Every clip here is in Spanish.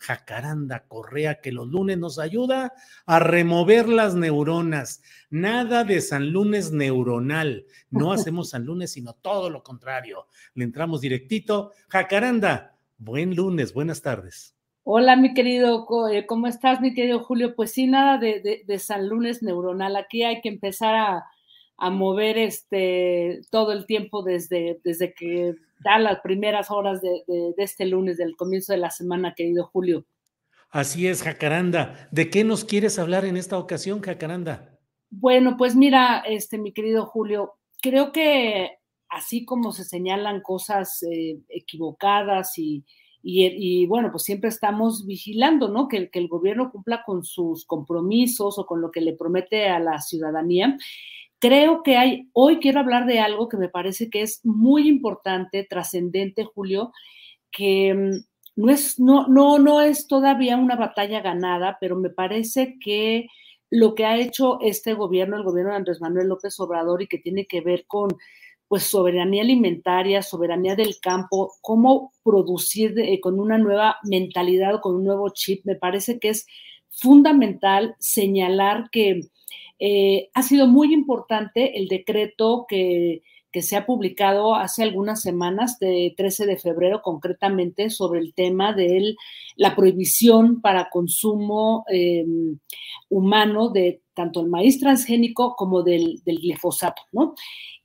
Jacaranda Correa, que los lunes nos ayuda a remover las neuronas. Nada de San Lunes neuronal. No hacemos San Lunes, sino todo lo contrario. Le entramos directito. Jacaranda, buen lunes, buenas tardes. Hola, mi querido, eh, ¿cómo estás, mi querido Julio? Pues sí, nada de, de- de San Lunes neuronal. Aquí hay que empezar a, a mover este todo el tiempo desde, desde que da las primeras horas de, de- de este lunes, del comienzo de la semana, querido Julio. Así es, Jacaranda. ¿De qué nos quieres hablar en esta ocasión, Jacaranda? Bueno, pues mira, este, mi querido Julio, creo que así como se señalan cosas eh, equivocadas y, y, y, bueno, pues siempre estamos vigilando, ¿no? Que, que el gobierno cumpla con sus compromisos o con lo que le promete a la ciudadanía. Creo que hay, hoy quiero hablar de algo que me parece que es muy importante, trascendente, Julio, que mm, no es, no, no, no es todavía una batalla ganada, pero me parece que lo que ha hecho este gobierno, el gobierno de Andrés Manuel López Obrador, y que tiene que ver con pues soberanía alimentaria, soberanía del campo, cómo producir eh, con una nueva mentalidad o con un nuevo chip, me parece que es fundamental señalar que eh, ha sido muy importante el decreto que, que, se ha publicado hace algunas semanas, de 13 de febrero concretamente, sobre el tema de la prohibición para consumo eh, humano de tanto el maíz transgénico como del, glifosato, ¿no?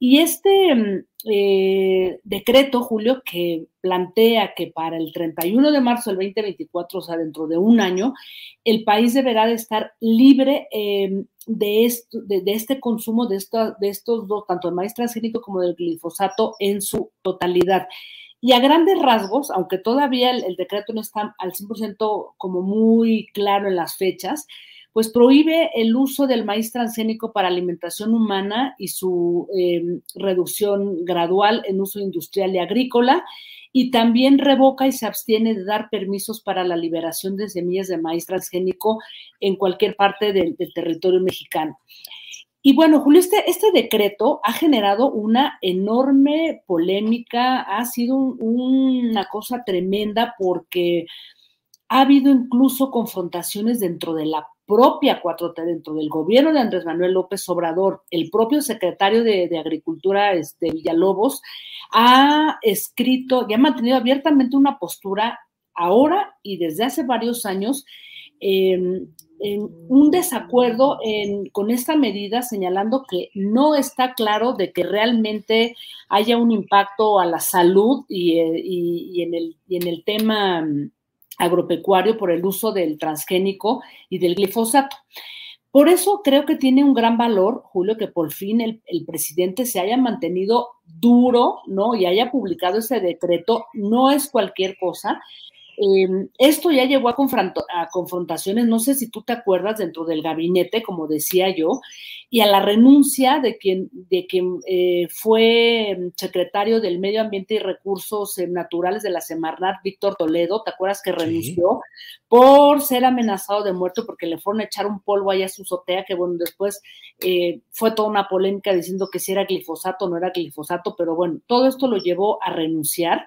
Y este eh, decreto, Julio, que plantea que para el 31 de marzo del 2024, o sea, dentro de un año, el país deberá de estar libre eh, de, este consumo de estos dos, tanto el maíz transgénico como del glifosato en su totalidad. Y a grandes rasgos, aunque todavía el, el decreto no está al 100% como muy claro en las fechas, pues prohíbe el uso del maíz transgénico para alimentación humana y su eh, reducción gradual en uso industrial y agrícola, y también revoca y se abstiene de dar permisos para la liberación de semillas de maíz transgénico en cualquier parte del, territorio mexicano. Y bueno, Julio, este, este, decreto ha generado una enorme polémica, ha sido un, una cosa tremenda porque ha habido incluso confrontaciones dentro de la propia 4T, dentro del gobierno de Andrés Manuel López Obrador, el propio secretario de, Agricultura, este, Villalobos, ha escrito y ha mantenido abiertamente una postura ahora y desde hace varios años eh, en un desacuerdo en, con esta medida, señalando que no está claro de que realmente haya un impacto a la salud y, y, en, el, y en el tema agropecuario por el uso del transgénico y del glifosato. Por eso creo que tiene un gran valor, Julio, que por fin el, presidente se haya mantenido duro, ¿no? Y haya publicado ese decreto. No es cualquier cosa. Eh, esto ya llegó a, a, confrontaciones, no sé si tú te acuerdas, dentro del gabinete, como decía yo, y a la renuncia de quien, de quien eh, fue secretario del Medio Ambiente y Recursos eh, Naturales de la Semarnat, Víctor Toledo, ¿te acuerdas que renunció sí. por ser amenazado de muerte porque le fueron a echar un polvo allá a su azotea, que bueno, después eh, fue toda una polémica diciendo que si era glifosato o no era glifosato, pero bueno, todo esto lo llevó a renunciar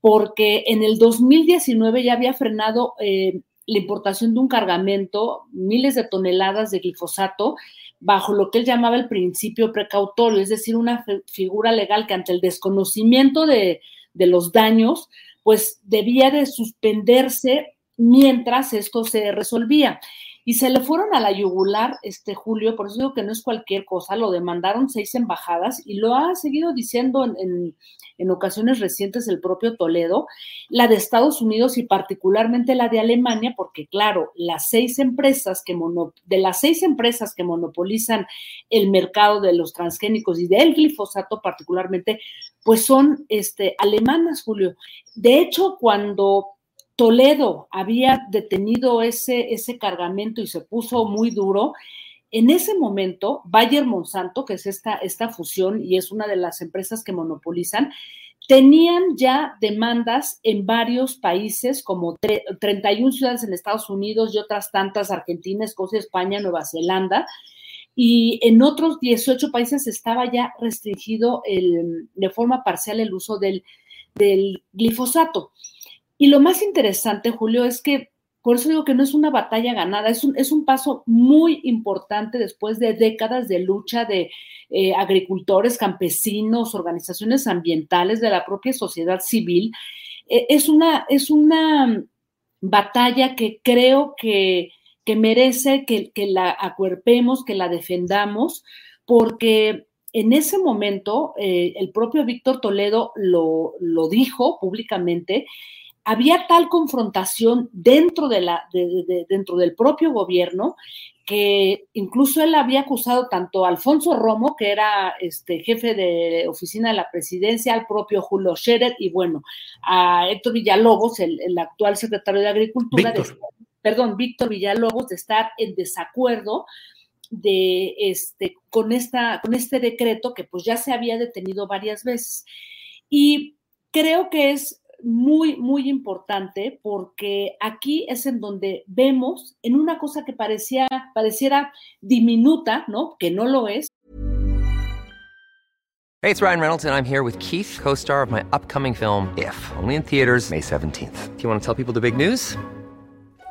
porque en el 2019 ya había frenado eh, la importación de un cargamento, miles de toneladas de glifosato, bajo lo que él llamaba el principio precautorio, es decir, una figura legal que ante el desconocimiento de, de los daños, pues debía de suspenderse mientras esto se resolvía y se le fueron a la yugular, este Julio, por eso digo que no es cualquier cosa, lo demandaron seis embajadas y lo ha seguido diciendo en, en, ocasiones recientes el propio Toledo, la de Estados Unidos y particularmente la de Alemania, porque claro, las seis empresas que de las seis empresas que monopolizan el mercado de los transgénicos y del glifosato particularmente, pues son este, alemanas, Julio. De hecho, cuando Toledo había detenido ese, ese cargamento y se puso muy duro. En ese momento, Bayer Monsanto, que es esta, esta fusión y es una de las empresas que monopolizan, tenían ya demandas en varios países, como 31 ciudades en Estados Unidos y otras tantas, Argentina, Escocia, España, Nueva Zelanda, y en otros 18 países estaba ya restringido el, de forma parcial el uso del, del glifosato. Y lo más interesante, Julio, es que por eso digo que no es una batalla ganada, es un, es un paso muy importante después de décadas de lucha de eh, agricultores, campesinos, organizaciones ambientales, de la propia sociedad civil. Eh, es, una, es una batalla que creo que, que merece que, la acuerpemos, que la defendamos, porque en ese momento eh, el propio Víctor Toledo lo, lo dijo públicamente había tal confrontación dentro, de la, dentro del propio gobierno que incluso él había acusado tanto a Alfonso Romo, que era este jefe de oficina de la presidencia, al propio Julio Scherer y bueno, a Héctor Villalobos, el, actual secretario de Agricultura, perdón, Víctor Villalobos, de estar en desacuerdo de este con esta con este decreto que pues ya se había detenido varias veces. Y creo que es muy, muy importante porque aquí es en donde vemos en una cosa que parecía, pareciera diminuta, ¿no? Que no lo es. Hey, it's Ryan Reynolds and I'm here with Keith, co-star of my upcoming film If, only in theaters May 17th. Do you want to tell people the big news?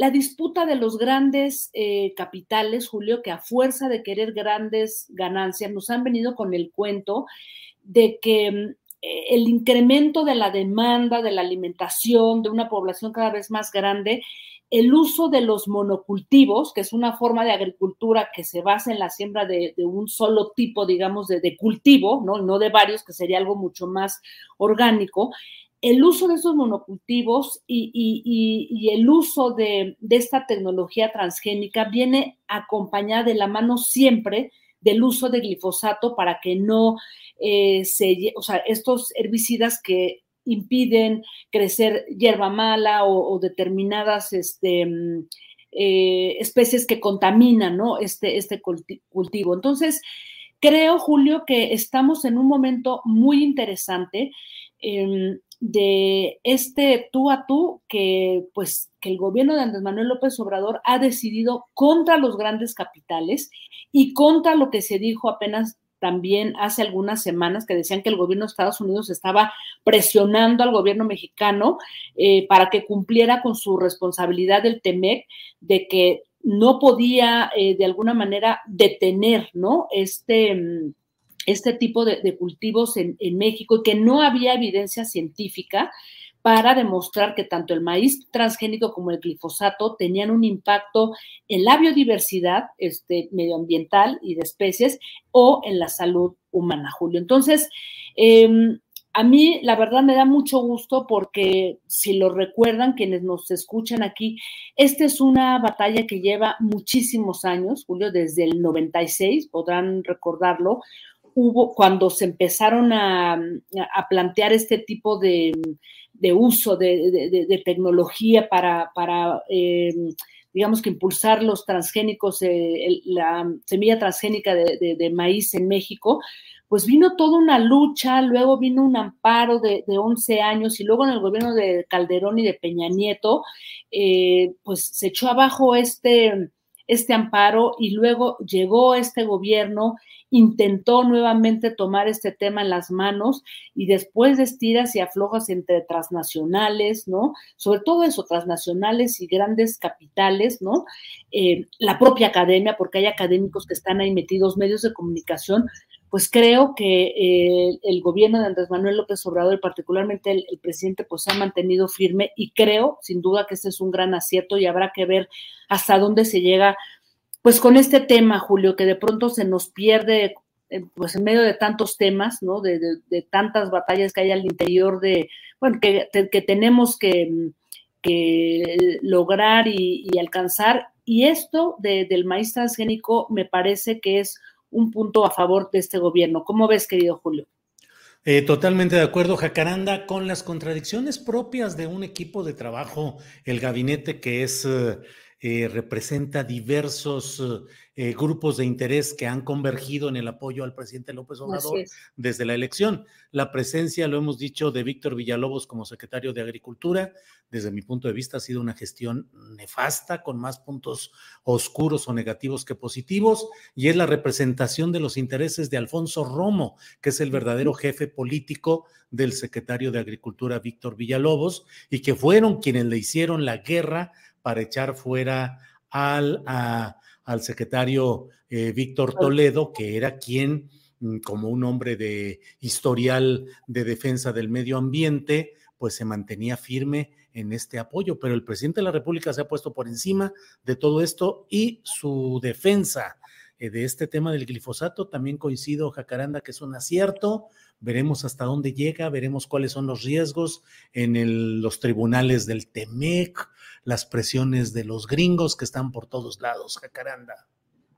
La disputa de los grandes eh, capitales, Julio, que a fuerza de querer grandes ganancias nos han venido con el cuento de que mm, eh, el incremento de la demanda, de la alimentación, de una población cada vez más grande, el uso de los monocultivos, que es una forma de agricultura que se basa en la siembra de, un solo tipo, digamos, de, de, cultivo, ¿no? no de varios, que sería algo mucho más orgánico, el uso de esos monocultivos y, el uso de, esta tecnología transgénica viene acompañada de la mano siempre del uso de glifosato para que no eh, se, o sea, estos herbicidas que impiden crecer hierba mala o, determinadas este, mm, eh, especies que contaminan este, este cultivo. Entonces, creo, Julio, que estamos en un momento muy interesante. Em, de este tú a tú que pues que el gobierno de Andrés Manuel López Obrador ha decidido contra los grandes capitales y contra lo que se dijo apenas también hace algunas semanas que decían que el gobierno de Estados Unidos estaba presionando al gobierno mexicano eh, para que cumpliera con su responsabilidad del TEMEC de que no podía eh, de alguna manera detener, ¿no? Este, mm, este tipo de, cultivos en, México y que no había evidencia científica, para demostrar que tanto el maíz transgénico como el glifosato tenían un impacto en la biodiversidad este, medioambiental y de especies o en la salud humana, Julio. Entonces, em, a mí la verdad me da mucho gusto porque si lo recuerdan quienes nos escuchan aquí, esta es una batalla que lleva muchísimos años, Julio, desde el 96, podrán recordarlo, hubo cuando se empezaron a, plantear este tipo de, uso de, tecnología para, eh, digamos que impulsar los transgénicos, eh, la semilla transgénica de, maíz en México, pues vino toda una lucha, luego vino un amparo de, de 11 años y luego en el gobierno de Calderón y de Peña Nieto, eh, pues se echó abajo este, este amparo y luego llegó este gobierno, intentó nuevamente tomar este tema en las manos y después de y aflojas entre transnacionales, ¿no? Sobre todo eso, transnacionales y grandes capitales, ¿no? Eh, la propia academia, porque hay académicos que están ahí metidos, medios de comunicación, pues creo que eh, el gobierno de Andrés Manuel López Obrador particularmente el, presidente pues se ha mantenido firme y creo sin duda que este es un gran acierto y habrá que ver hasta dónde se llega pues con este tema, Julio, que de pronto se nos pierde eh, pues en medio de tantos temas, ¿no? De, tantas batallas que hay al interior de, bueno, que, tenemos que, lograr y, alcanzar. Y esto del maíz transgénico me parece que es un punto a favor de este gobierno. ¿Cómo ves, querido Julio? Eh, totalmente de acuerdo, Jacaranda, con las contradicciones propias de un equipo de trabajo, el gabinete que es eh, eh, representa diversos eh, grupos de interés que han convergido en el apoyo al presidente López Obrador desde la elección. La presencia, lo hemos dicho, de Víctor Villalobos como secretario de Agricultura, desde mi punto de vista, ha sido una gestión nefasta, con más puntos oscuros o negativos que positivos, y es la representación de los intereses de Alfonso Romo, que es el verdadero jefe político del secretario de Agricultura, Víctor Villalobos, y que fueron quienes le hicieron la guerra para echar fuera al, al secretario eh, Víctor Toledo, que era quien, mm, como un hombre de historial de defensa del medio ambiente, pues se mantenía firme en este apoyo, pero el presidente de la República se ha puesto por encima de todo esto y su defensa de este tema del glifosato también coincido, Jacaranda, que es un acierto, veremos hasta dónde llega, veremos cuáles son los riesgos en los tribunales del TEMEC, las presiones de los gringos que están por todos lados, jacaranda.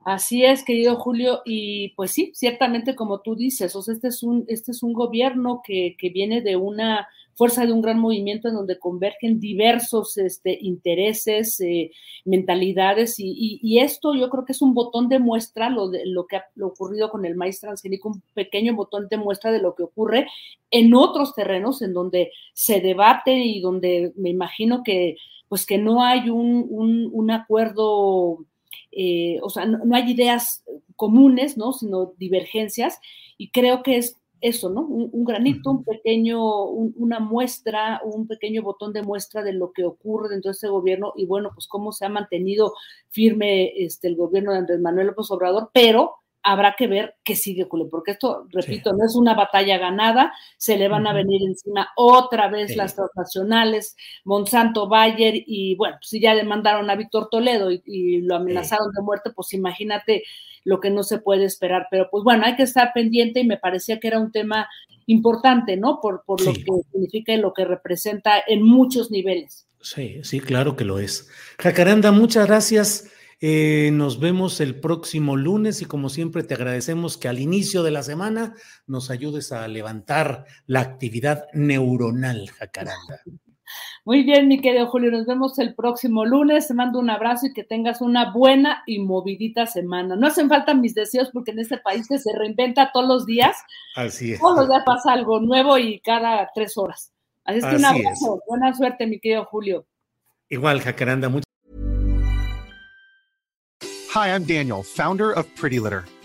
Así es, querido Julio, y pues sí, ciertamente como tú dices, este es un, este es un gobierno que, que viene de una fuerza de un gran movimiento en donde convergen diversos este, intereses, eh, mentalidades, y, esto yo creo que es un botón de muestra, lo, de, lo que ha ocurrido con el maíz transgénico, un pequeño botón de muestra de lo que ocurre en otros terrenos en donde se debate y donde me imagino que pues que no hay un, un, acuerdo, eh, o sea, no, hay ideas comunes, ¿no? Sino divergencias, y creo que es eso, ¿no? Un, granito, un pequeño, una muestra, un pequeño botón de muestra de lo que ocurre dentro de este gobierno y bueno, pues cómo se ha mantenido firme este, el gobierno de Andrés Manuel López Obrador, pero habrá que ver qué sigue, porque esto, repito, no es una batalla ganada, se le van a venir encima otra vez las transnacionales, Monsanto, Bayer, y bueno, si ya demandaron a Víctor Toledo y, lo amenazaron de muerte, pues imagínate lo que no se puede esperar. Pero pues bueno, hay que estar pendiente y me parecía que era un tema importante, ¿no? Por, por lo que significa y lo que representa en muchos niveles. Sí, sí, claro que lo es. Jacaranda, muchas gracias. Eh, nos vemos el próximo lunes y como siempre te agradecemos que al inicio de la semana nos ayudes a levantar la actividad neuronal, Jacaranda. Muy bien, mi querido Julio, nos vemos el próximo lunes. Te mando un abrazo y que tengas una buena y movidita semana. No hacen falta mis deseos porque en este país que se reinventa todos los días. Así es. Todos los días pasa algo nuevo y cada tres horas. Así es que un abrazo. Buena suerte, mi querido Julio. Igual, Jacaranda. Muchas Hi, I'm Daniel, founder of Pretty Litter.